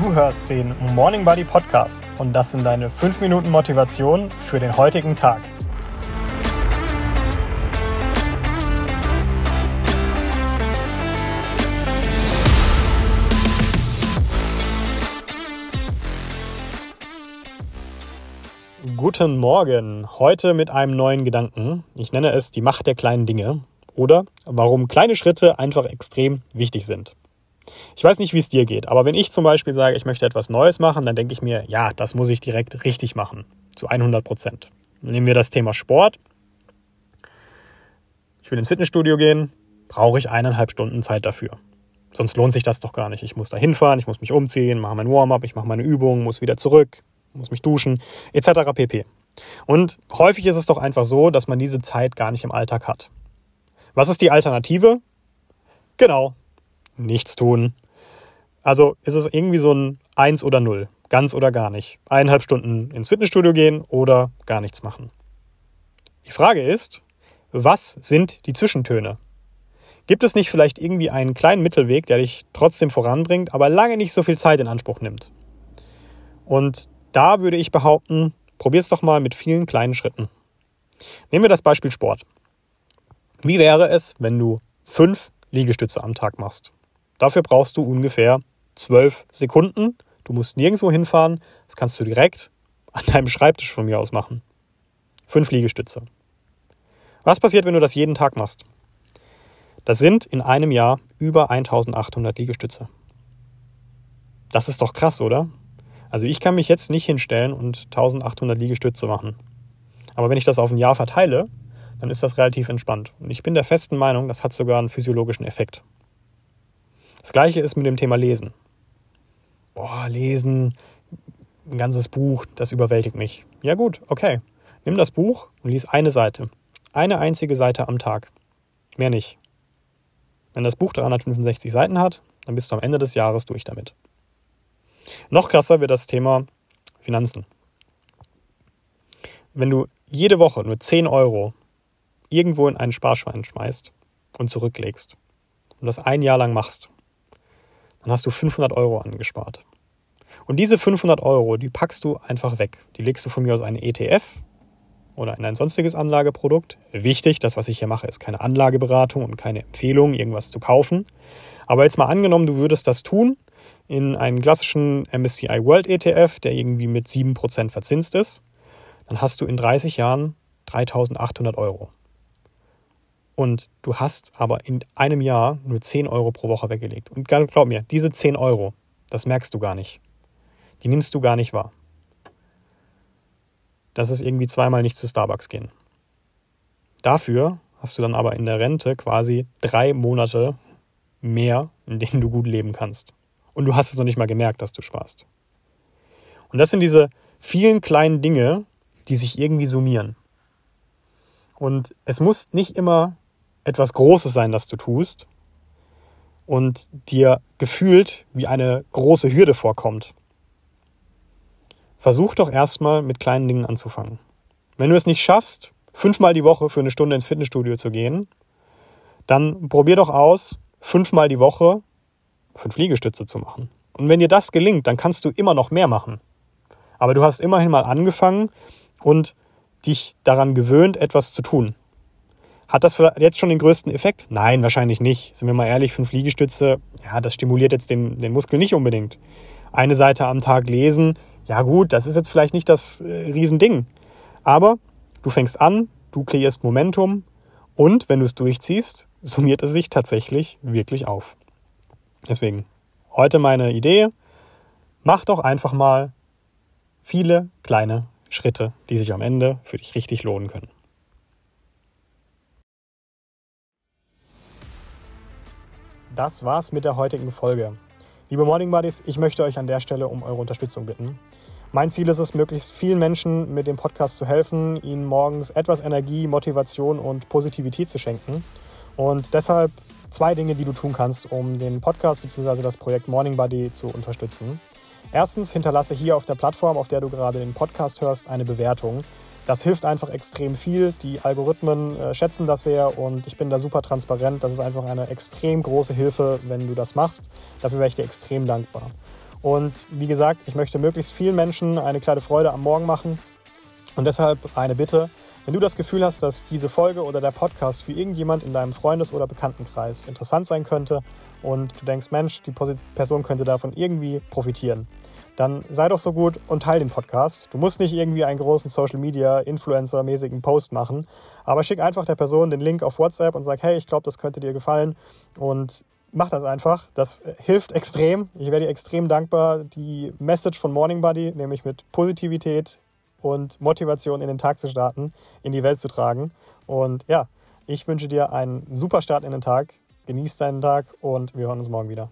Du hörst den Morning Buddy Podcast und das sind deine 5 Minuten Motivation für den heutigen Tag. Guten Morgen, heute mit einem neuen Gedanken. Ich nenne es die Macht der kleinen Dinge oder warum kleine Schritte einfach extrem wichtig sind. Ich weiß nicht, wie es dir geht, aber wenn ich zum Beispiel sage, ich möchte etwas Neues machen, dann denke ich mir, ja, das muss ich direkt richtig machen. Zu 100 Prozent. Nehmen wir das Thema Sport. Ich will ins Fitnessstudio gehen, brauche ich eineinhalb Stunden Zeit dafür. Sonst lohnt sich das doch gar nicht. Ich muss da hinfahren, ich muss mich umziehen, mache mein Warm-up, ich mache meine Übungen, muss wieder zurück, muss mich duschen, etc. pp. Und häufig ist es doch einfach so, dass man diese Zeit gar nicht im Alltag hat. Was ist die Alternative? Genau, nichts tun. Also ist es irgendwie so ein Eins oder Null, ganz oder gar nicht. Eineinhalb Stunden ins Fitnessstudio gehen oder gar nichts machen. Die Frage ist, was sind die Zwischentöne? Gibt es nicht vielleicht irgendwie einen kleinen Mittelweg, der dich trotzdem voranbringt, aber lange nicht so viel Zeit in Anspruch nimmt? Und da würde ich behaupten, probier es doch mal mit vielen kleinen Schritten. Nehmen wir das Beispiel Sport. Wie wäre es, wenn du fünf Liegestütze am Tag machst? Dafür brauchst du ungefähr zwölf Sekunden. Du musst nirgendwo hinfahren. Das kannst du direkt an deinem Schreibtisch von mir aus machen. Fünf Liegestütze. Was passiert, wenn du das jeden Tag machst? Das sind in einem Jahr über 1800 Liegestütze. Das ist doch krass, oder? Also ich kann mich jetzt nicht hinstellen und 1800 Liegestütze machen. Aber wenn ich das auf ein Jahr verteile, dann ist das relativ entspannt. Und ich bin der festen Meinung, das hat sogar einen physiologischen Effekt. Das gleiche ist mit dem Thema Lesen. Boah, lesen, ein ganzes Buch, das überwältigt mich. Ja gut, okay. Nimm das Buch und lies eine Seite. Eine einzige Seite am Tag. Mehr nicht. Wenn das Buch 365 Seiten hat, dann bist du am Ende des Jahres durch damit. Noch krasser wird das Thema Finanzen. Wenn du jede Woche nur 10 Euro irgendwo in einen Sparschwein schmeißt und zurücklegst und das ein Jahr lang machst, dann hast du 500 Euro angespart. Und diese 500 Euro, die packst du einfach weg. Die legst du von mir aus einen ETF oder in ein sonstiges Anlageprodukt. Wichtig, das, was ich hier mache, ist keine Anlageberatung und keine Empfehlung, irgendwas zu kaufen. Aber jetzt mal angenommen, du würdest das tun in einen klassischen MSCI World ETF, der irgendwie mit 7% verzinst ist, dann hast du in 30 Jahren 3800 Euro. Und du hast aber in einem Jahr nur 10 Euro pro Woche weggelegt. Und glaub mir, diese 10 Euro, das merkst du gar nicht. Die nimmst du gar nicht wahr. Das ist irgendwie zweimal nicht zu Starbucks gehen. Dafür hast du dann aber in der Rente quasi drei Monate mehr, in denen du gut leben kannst. Und du hast es noch nicht mal gemerkt, dass du sparst. Und das sind diese vielen kleinen Dinge, die sich irgendwie summieren. Und es muss nicht immer etwas Großes sein, das du tust und dir gefühlt wie eine große Hürde vorkommt. Versuch doch erstmal mit kleinen Dingen anzufangen. Wenn du es nicht schaffst, fünfmal die Woche für eine Stunde ins Fitnessstudio zu gehen, dann probier doch aus, fünfmal die Woche fünf Liegestütze zu machen. Und wenn dir das gelingt, dann kannst du immer noch mehr machen. Aber du hast immerhin mal angefangen und dich daran gewöhnt, etwas zu tun. Hat das jetzt schon den größten Effekt? Nein, wahrscheinlich nicht. Sind wir mal ehrlich, fünf Liegestütze, ja, das stimuliert jetzt den, den Muskel nicht unbedingt. Eine Seite am Tag lesen, ja gut, das ist jetzt vielleicht nicht das äh, Riesending. Aber du fängst an, du kreierst Momentum und wenn du es durchziehst, summiert es sich tatsächlich wirklich auf. Deswegen, heute meine Idee, mach doch einfach mal viele kleine Schritte, die sich am Ende für dich richtig lohnen können. Das war's mit der heutigen Folge. Liebe Morning Buddies, ich möchte euch an der Stelle um eure Unterstützung bitten. Mein Ziel ist es, möglichst vielen Menschen mit dem Podcast zu helfen, ihnen morgens etwas Energie, Motivation und Positivität zu schenken. Und deshalb zwei Dinge, die du tun kannst, um den Podcast bzw. das Projekt Morning Buddy zu unterstützen. Erstens, hinterlasse hier auf der Plattform, auf der du gerade den Podcast hörst, eine Bewertung. Das hilft einfach extrem viel. Die Algorithmen äh, schätzen das sehr und ich bin da super transparent. Das ist einfach eine extrem große Hilfe, wenn du das machst. Dafür wäre ich dir extrem dankbar. Und wie gesagt, ich möchte möglichst vielen Menschen eine kleine Freude am Morgen machen. Und deshalb eine Bitte, wenn du das Gefühl hast, dass diese Folge oder der Podcast für irgendjemand in deinem Freundes- oder Bekanntenkreis interessant sein könnte und du denkst, Mensch, die Person könnte davon irgendwie profitieren, dann sei doch so gut und teile den Podcast. Du musst nicht irgendwie einen großen Social Media Influencer-mäßigen Post machen, aber schick einfach der Person den Link auf WhatsApp und sag, hey, ich glaube, das könnte dir gefallen und mach das einfach. Das hilft extrem. Ich werde dir extrem dankbar, die Message von Morning Buddy, nämlich mit Positivität und Motivation in den Tag zu starten, in die Welt zu tragen. Und ja, ich wünsche dir einen super Start in den Tag. Genieß deinen Tag und wir hören uns morgen wieder.